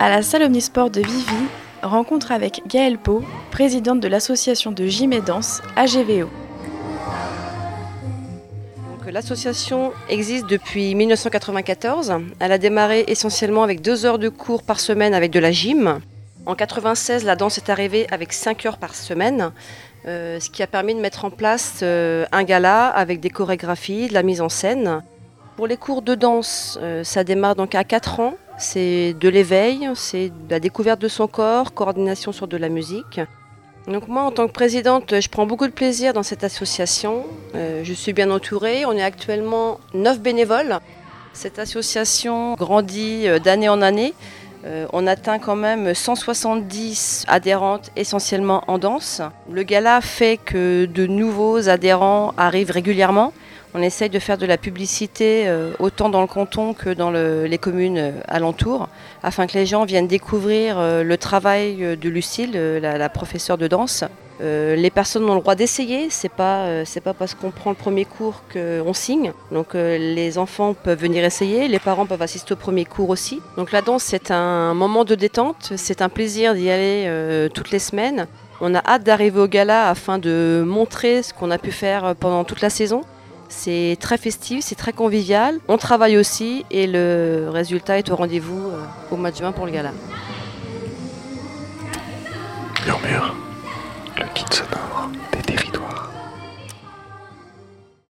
À la salle Omnisport de Vivi, rencontre avec Gaëlle Pau, présidente de l'association de gym et danse AGVO. L'association existe depuis 1994. Elle a démarré essentiellement avec deux heures de cours par semaine avec de la gym. En 96, la danse est arrivée avec 5 heures par semaine, euh, ce qui a permis de mettre en place euh, un gala avec des chorégraphies, de la mise en scène. Pour les cours de danse, euh, ça démarre donc à 4 ans. C'est de l'éveil, c'est de la découverte de son corps, coordination sur de la musique. Donc moi, en tant que présidente, je prends beaucoup de plaisir dans cette association. je suis bien entourée. On est actuellement 9 bénévoles. Cette association grandit d'année en année. Euh, on atteint quand même 170 adhérentes essentiellement en danse. Le gala fait que de nouveaux adhérents arrivent régulièrement. On essaye de faire de la publicité euh, autant dans le canton que dans les communes euh, alentours, afin que les gens viennent découvrir le travail de Lucille, la professeure de danse, euh, les personnes ont le droit d'essayer, c'est pas euh, pas parce qu'on prend le premier cours qu'on signe. Donc euh, les enfants peuvent venir essayer, les parents peuvent assister au premier cours aussi. Donc la danse c'est un moment de détente, c'est un plaisir d'y aller toutes les semaines. On a hâte d'arriver au gala afin de montrer ce qu'on a pu faire pendant toute la saison. C'est très festif, c'est très convivial. On travaille aussi et le résultat est au rendez-vous au mois de juin pour le gala. Le kit